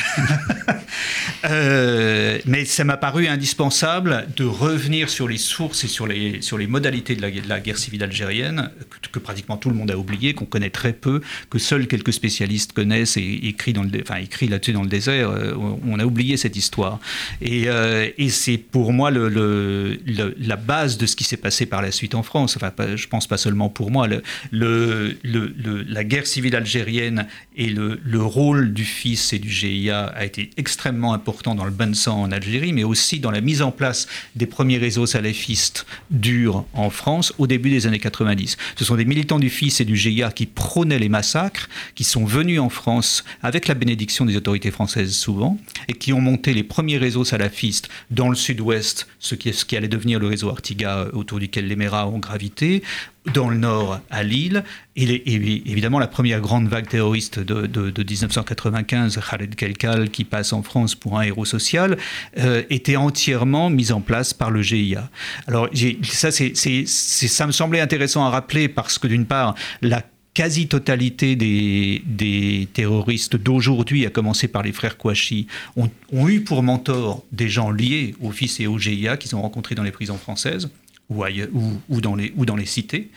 euh, mais ça m'a paru indispensable de revenir sur les sources et sur les, sur les modalités de la, de la guerre civile algérienne, que, que, pratiquement tout le monde a oublié, qu'on connaît très peu, que seuls quelques spécialistes connaissent et, écrit, dans le, enfin, écrit là-dessus dans le désert, euh, on a oublié cette histoire. Et, euh, et c'est pour moi le, la base de ce qui s'est passé par la suite en France. Enfin, je pense pas seulement pour moi. Le, la guerre civile algérienne et le, rôle du fils et du GIA a été extrêmement important dans le bain de sang en Algérie, mais aussi dans la mise en place des premiers réseaux salafistes durs en France au début des années 90. Ce sont des militants du fils et du GIA qui prônaient les massacres, qui sont venus en France avec la bénédiction des autorités françaises souvent, et qui ont monté les premiers réseaux salafistes dans le sud-ouest, ce qui, allait devenir le réseau Artiga autour duquel les Méras ont gravité, dans le nord à Lille. Et, évidemment, la première grande vague terroriste de, de, 1995, Khaled Kelkal, qui passe en France pour un héros social, euh, était entièrement mise en place par le GIA. Alors, ça, ça me semblait intéressant à rappeler parce que, d'une part, la quasi-totalité des, terroristes d'aujourd'hui, à commencer par les frères Kouachi, ont, eu pour mentor des gens liés au FIS et au GIA qu'ils ont rencontrés dans les prisons françaises. Ou, ailleurs, ou, ou, dans, les, ou dans les cités.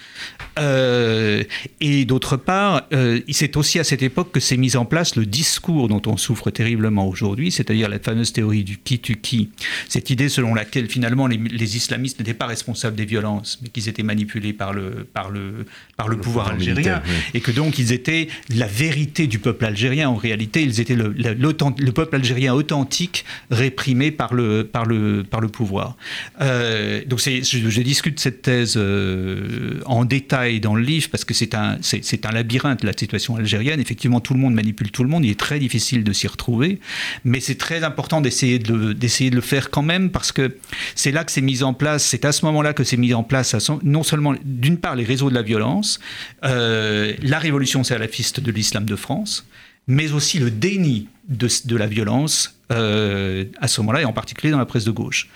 Euh, et d'autre part, euh, c'est aussi à cette époque que s'est mis en place le discours dont on souffre terriblement aujourd'hui, c'est-à-dire la fameuse théorie du qui tu qui, cette idée selon laquelle finalement les, les islamistes n'étaient pas responsables des violences, mais qu'ils étaient manipulés par le, par le, par le, le pouvoir, algérien, oui. et que donc ils étaient la vérité du peuple algérien. En réalité, ils étaient le, le, le peuple algérien authentique réprimé par le, par le, par le pouvoir. Euh, donc je, je, discute cette thèse euh, en détail dans le livre parce que c'est un, c'est, un labyrinthe, la situation algérienne. Effectivement, tout le monde manipule tout le monde. Il est très difficile de s'y retrouver. Mais c'est très important d'essayer de, d'essayer de le faire quand même parce que c'est là que c'est mis en place, c'est à ce moment-là que c'est mis en place non seulement, d'une part, les réseaux de la violence, euh, la révolution salafiste de l'islam de France, mais aussi le déni de, de la violence euh, à ce moment-là, et en particulier dans la presse de gauche.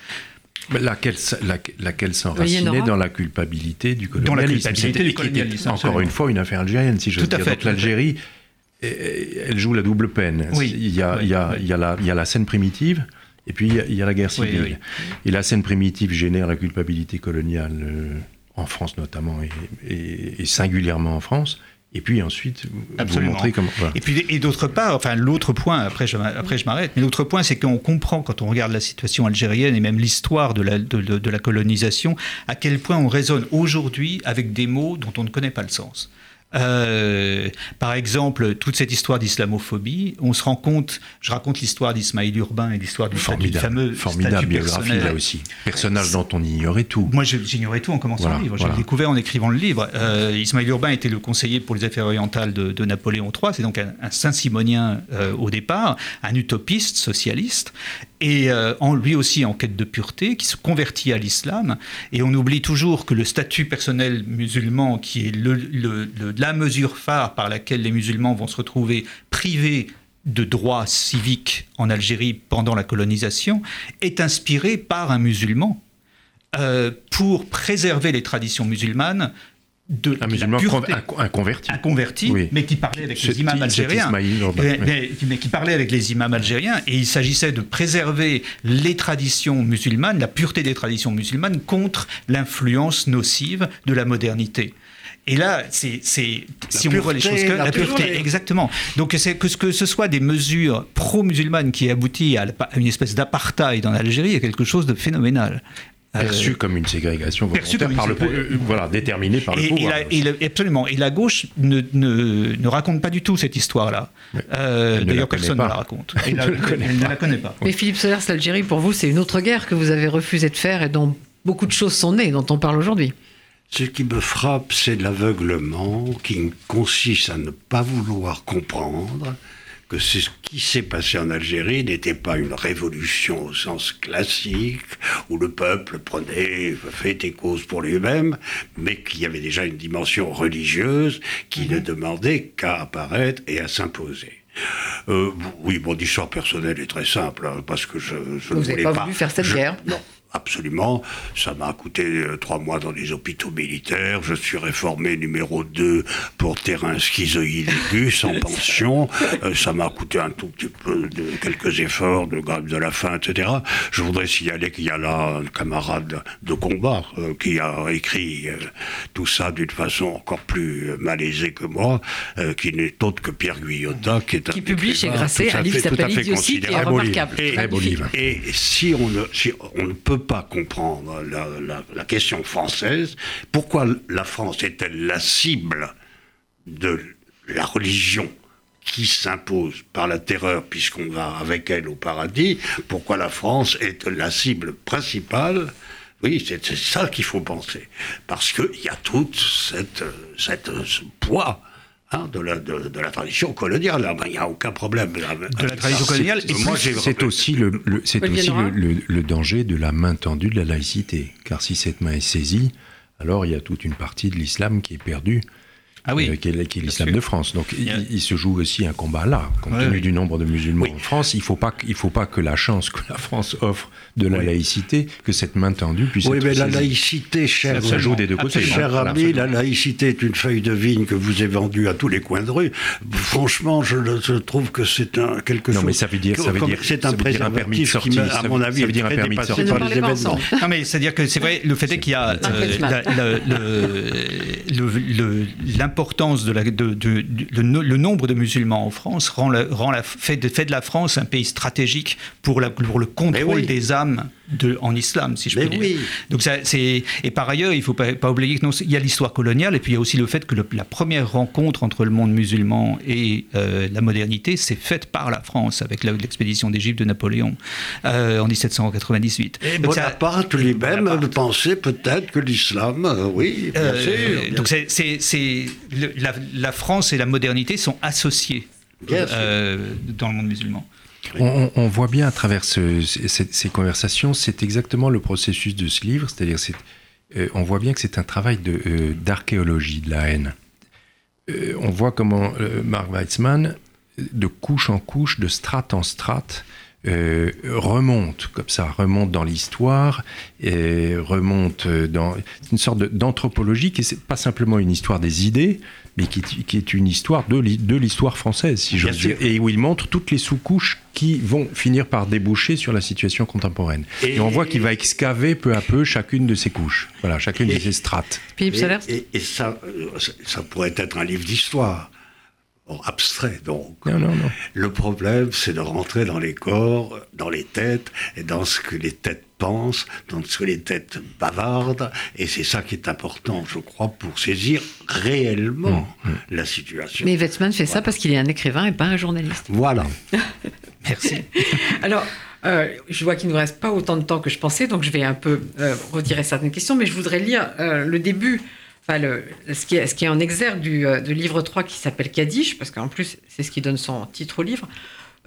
Laquelle, la, laquelle s'enracinait dans la culpabilité du colonialisme. Dans la culpabilité du colonialisme. Encore une fois, une affaire algérienne, si je veux dire. Fait, Donc l'Algérie, elle joue la double peine. Oui, il, y a, oui, il, y a, oui. il, y a la, il y a la scène primitive, et puis il y a, la guerre civile. Oui, et la scène primitive génère la culpabilité coloniale, euh, en France notamment, et, et, et singulièrement en France. Et puis ensuite, vous montrez comment. Voilà. Et puis, et d'autre part, enfin, l'autre point, après je, après je m'arrête, mais l'autre point, c'est qu'on comprend quand on regarde la situation algérienne et même l'histoire de la, de, de, de la colonisation, à quel point on raisonne aujourd'hui avec des mots dont on ne connaît pas le sens. Euh, par exemple, toute cette histoire d'islamophobie, on se rend compte, je raconte l'histoire d'Ismaïl Urbain et l'histoire du, formidable, fameux formidable biographie là aussi. Personnage dont on ignorait tout. Moi, j'ignorais tout en commençant voilà, le livre. Voilà. J'ai découvert en écrivant le livre. Euh, Ismaïl Urbain était le conseiller pour les affaires orientales de, de Napoléon III. C'est donc un, un Saint-Simonien euh, au départ, un utopiste socialiste, et euh, en, lui aussi en quête de pureté, qui se convertit à l'islam. Et on oublie toujours que le statut personnel musulman, qui est la mesure phare par laquelle les musulmans vont se retrouver privés de droits civiques en Algérie pendant la colonisation, est inspiré par un musulman. Euh, pour préserver les traditions musulmanes de un musulman pureté, un, converti, un converti oui. mais qui parlait avec les imams algériens, mais, mais, mais, qui parlait avec les imams algériens, et il s'agissait de préserver les traditions musulmanes, la pureté des traditions musulmanes contre l'influence nocive de la modernité. Et là, c'est si pureté, on voit les choses que la, la pureté, pureté. exactement. Donc c'est que, que ce soit des mesures pro-musulmanes qui aboutissent à, une espèce d'apartheid en Algérie, est quelque chose de phénoménal perçu euh, comme une ségrégation volontaire par le euh, voilà déterminée par et, le pouvoir. Et la, et absolument. Et la gauche ne, ne, ne raconte pas du tout cette histoire-là. Euh, D'ailleurs, personne pas. ne la raconte. Elle, la, elle ne la connaît pas. Mais Philippe Solers, l'Algérie, pour vous, c'est une autre guerre que vous avez refusé de faire et dont beaucoup de choses sont nées, dont on parle aujourd'hui. Ce qui me frappe, c'est l'aveuglement qui consiste à ne pas vouloir comprendre que ce qui s'est passé en Algérie n'était pas une révolution au sens classique, où le peuple prenait fait et cause pour lui-même, mais qu'il y avait déjà une dimension religieuse qui mmh. ne demandait qu'à apparaître et à s'imposer. Euh, oui, mon histoire personnelle est très simple, hein, parce que je, je Vous ne voulais pas, pas voulu faire cette je, guerre Non, Absolument. Ça m'a coûté euh, trois mois dans les hôpitaux militaires. Je suis réformé numéro 2 pour terrain schizoïde aigu, sans pension. Euh, ça m'a coûté un tout petit peu de quelques efforts de grève de la faim, etc. Je voudrais signaler qu'il y a là un camarade de combat euh, qui a écrit euh, tout ça d'une façon encore plus malaisée que moi, qui n'est autre que Pierre Guyotat, qui est qui publie chez Grasset un livre qui s'appelle Idiotie, qui est remarquable. Et, livre. Et si on ne, si on ne peut pas comprendre la, question française. Pourquoi la France est-elle la cible de la religion qui s'impose par la terreur puisqu'on va avec elle au paradis Pourquoi la France est la cible principale? Oui, c'est ça qu'il faut penser. Parce qu'il y a tout cette, ce poids Hein, de, la, de, de, la, tradition coloniale. Il n'y a aucun problème. De la tradition coloniale. C'est aussi, le, le c'est aussi le, le, danger de la main tendue de la laïcité. Car si cette main est saisie, alors il y a toute une partie de l'islam qui est perdue. Ah oui. euh, qui est, est l'islam de France. Donc il, se joue aussi un combat là, compte Ouais, tenu oui. du nombre de musulmans Oui. en France. Il faut pas, que- il faut pas que la chance que la France offre de la Oui. laïcité, que cette main tendue puisse Oui, être mais la saisie. laïcité, cher, Ça joue des deux côtés. Absolument. cher ami, la laïcité est une feuille de vigne que vous avez vendue à tous les coins de rue. Franchement, je, trouve que c'est un quelque Non, chose. mais ça veut dire- ça veut dire- c'est ça un un permis de sortie, qui, ça à veut- mon ça avis, veut dire est un très permis de dépassé sortie. par Ne les événements. Non, mais c'est-à-dire que c'est vrai, le fait est qu'il y a Marc l'importance de la, de, de- de- le, no- le nombre de musulmans en France rend, la- rend la, fait, de, fait de la France un pays stratégique pour, la, pour le contrôle oui. des âmes de, en islam, si je Mais puis dire. Donc ça, c'est et par ailleurs, il faut pas, pas oublier que non, il y a l'histoire coloniale et puis il y a aussi le fait que le- la première rencontre entre le monde musulman et euh, la modernité s'est faite par la France avec l'expédition d'Égypte de Napoléon euh, en 1798. Et Donc Bonaparte lui-même pensait peut-être que l'islam, euh, oui, bien sûr. bien donc c'est, c'est- c'est- le- la, la France et la modernité sont associées euh, dans le monde musulman. On, voit bien à travers ce- ces, conversations, c'est exactement le processus de ce livre, c'est-à-dire c'est, euh, on voit bien que c'est un travail euh, d'archéologie de la haine. Euh, on voit comment euh, Mark Weitzman, de couche en couche, de strate en strate, euh, remonte comme ça, remonte dans l'histoire, et remonte dans c'est une sorte d'anthropologie qui n'est pas simplement une histoire des idées, mais qui, est- qui est une histoire de, l'hi- de l'histoire française, si j'ose dire, et où il montre toutes les sous-couches qui vont finir par déboucher sur la situation contemporaine. Et, Et- on voit qu'il va excaver peu à peu chacune de ces couches, voilà, chacune de ces strates. Philippe Et, et- euh, ça- ça pourrait être un livre d'histoire. Bon, abstrait, donc. Non, non, non. Le problème, c'est de rentrer dans les corps, dans les têtes, et dans ce que les têtes pensent, dans ce que les têtes bavardent. Et c'est ça qui est important, je crois, pour saisir réellement la situation. Mais Wetzmann fait ça parce qu'il est un écrivain et pas un journaliste. Voilà. Merci. Alors, euh, je vois qu'il ne nous reste pas autant de temps que je pensais, donc je vais un peu euh, retirer certaines questions, mais je voudrais lire euh, le début, enfin, ce, qui est, ce qui en exergue du, euh, livre 3 qui s'appelle Kaddish, parce qu'en plus, c'est ce qui donne son titre au livre.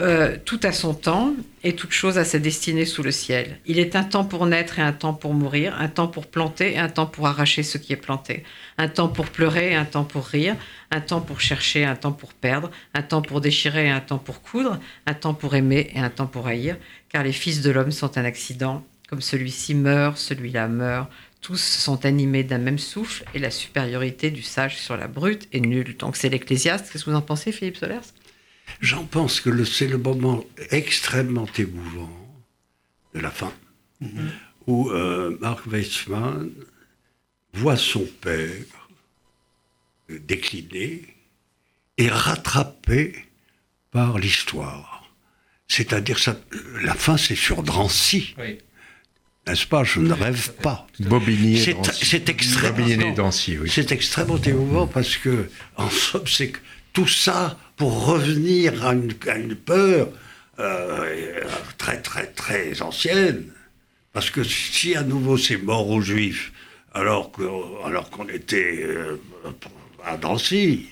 Euh, tout a son temps et toute chose a sa destinée sous le ciel. Il est un temps pour naître et un temps pour mourir, un temps pour planter et un temps pour arracher ce qui est planté, un temps pour pleurer et un temps pour rire, un temps pour chercher et un temps pour perdre, un temps pour déchirer et un temps pour coudre, un temps pour aimer et un temps pour haïr, car les fils de l'homme sont un accident, comme celui-ci meurt, celui-là meurt, tous sont animés d'un même souffle et la supériorité du sage sur la brute est nulle. Donc c'est l'Ecclésiaste. Qu'est-ce que vous en pensez, Philippe Solers? J'en pense que le- c'est le moment extrêmement émouvant de la fin, où euh, Mark Weissman voit son père euh, décliner et rattrapé par l'histoire. C'est-à-dire, ça, la fin, c'est sur Drancy, Oui. N'est-ce pas? Je ne rêve pas. Bobigny et C'est- extrêmement- oui. C'est extrêmement émouvant parce que, en somme, c'est que tout ça pour revenir à une, à une peur euh, très, très, très ancienne. Parce que si à nouveau c'est mort aux Juifs, alors qu'on alors qu'on était euh, à Drancy,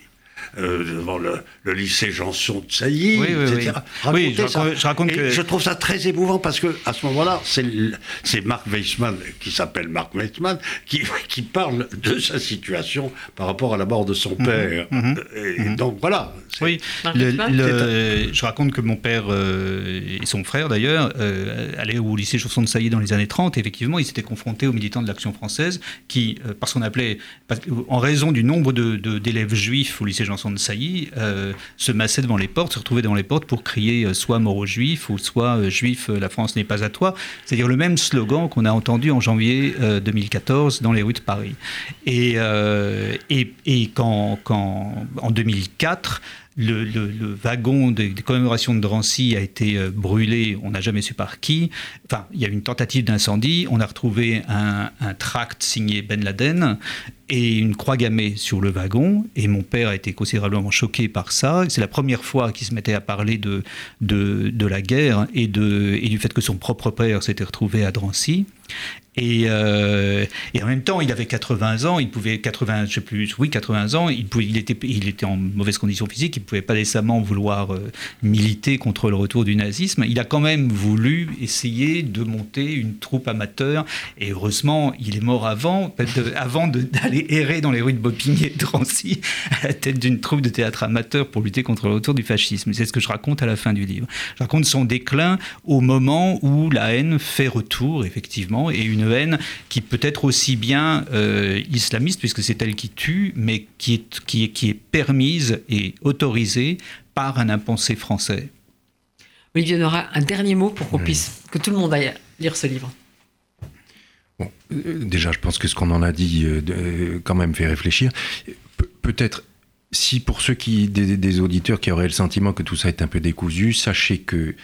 euh, devant le, le lycée Janson de Sailly, Oui, oui, etc. oui. Racontez Oui, je ça. raconte- je raconte Et que- je trouve ça très émouvant parce que à ce moment-là, c'est Marc Weissman qui s'appelle Marc Weissman qui, qui parle de sa situation par rapport à la mort de son père. Et donc voilà. Oui, le- le- je raconte que mon père euh, et son frère d'ailleurs euh, allaient au lycée Chausson de Sailly dans les années 30. Et effectivement, ils s'étaient confrontés aux militants de l'Action française qui, euh, parce qu'on appelait, parce- en raison du nombre de- de- d'élèves juifs au lycée Janson de Sailly, euh, se massaient devant les portes, se retrouvaient devant les portes pour crier euh, soit mort aux juifs ou soit euh, juif, la France n'est pas à toi. C'est-à-dire le même slogan qu'on a entendu en janvier euh, 2014 dans les rues de Paris. Et, quand, en 2004, le, wagon des, commémorations de Drancy a été brûlé, on n'a jamais su par qui. Enfin, il y a eu une tentative d'incendie, on a retrouvé un tract signé Ben Laden et une croix gammée sur le wagon. Et mon père a été considérablement choqué par ça. C'est la première fois qu'il se mettait à parler de, de, la guerre et, de, et du fait que son propre père s'était retrouvé à Drancy. Et, euh, et, en même temps, il avait 80 ans, il pouvait 80, je sais plus, oui 80 ans, il, pouvait, il, était, il était en mauvaise condition physique, il ne pouvait pas décemment vouloir euh, militer contre le retour du nazisme. Il a quand même voulu essayer de monter une troupe amateur, et heureusement, il est mort avant, avant d'aller errer dans les rues de Bobigny et de Drancy à la tête d'une troupe de théâtre amateur pour lutter contre le retour du fascisme. C'est ce que je raconte à la fin du livre. Je raconte son déclin au moment où la haine fait retour, effectivement, et une une haine qui peut être aussi bien euh, islamiste, puisque c'est elle qui tue, mais qui est, qui, est, qui est permise et autorisée par un impensé français. Olivier Nora, un dernier mot pour qu'on puisse, que tout le monde aille lire ce livre. Bon, euh, déjà, je pense que ce qu'on en a dit euh, quand même fait réfléchir. peut-être si pour ceux qui, des, auditeurs qui auraient le sentiment que tout ça est un peu décousu, sachez que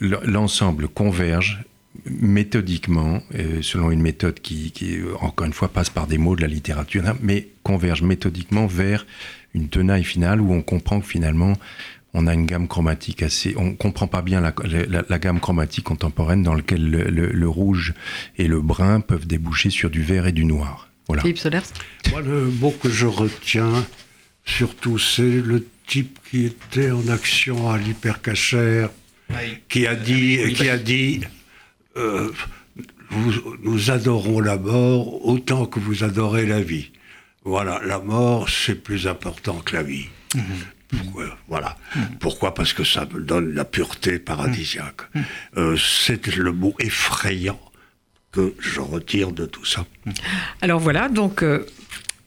l'ensemble converge méthodiquement, euh, selon une méthode qui, encore une fois, passe par des mots de la littérature, hein, mais converge méthodiquement vers une tenaille finale où on comprend que finalement, on a une gamme chromatique assez. On comprend pas bien la, gamme chromatique contemporaine dans laquelle le, rouge et le brun peuvent déboucher sur du vert et du noir. Voilà. Philippe Solers Moi, le mot que je retiens, surtout, c'est le type qui était en action à l'hypercachère, qui a dit, qui a dit euh, nous adorons la mort autant que vous adorez la vie. Voilà, la mort, c'est plus important que la vie. Mhm. Pourquoi, voilà. Pourquoi Parce que ça me donne la pureté paradisiaque. Mhm. Euh, c'est le mot effrayant que je retire de tout ça. Alors voilà, donc euh,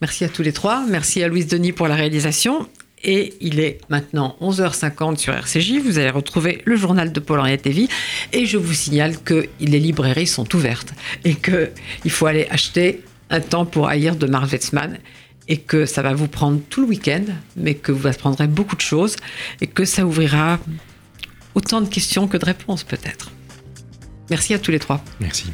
merci à tous les trois. Merci à Louise Denis pour la réalisation. Et il est maintenant 11h50 sur RCJ. Vous allez retrouver le journal de Paul-Henriette Lévy. Et je vous signale que les librairies sont ouvertes et qu'il faut aller acheter un temps pour haïr de Marv Wetzmann et que ça va vous prendre tout le week-end, mais que vous apprendrez beaucoup de choses et que ça ouvrira autant de questions que de réponses peut-être. Merci à tous les trois. Merci.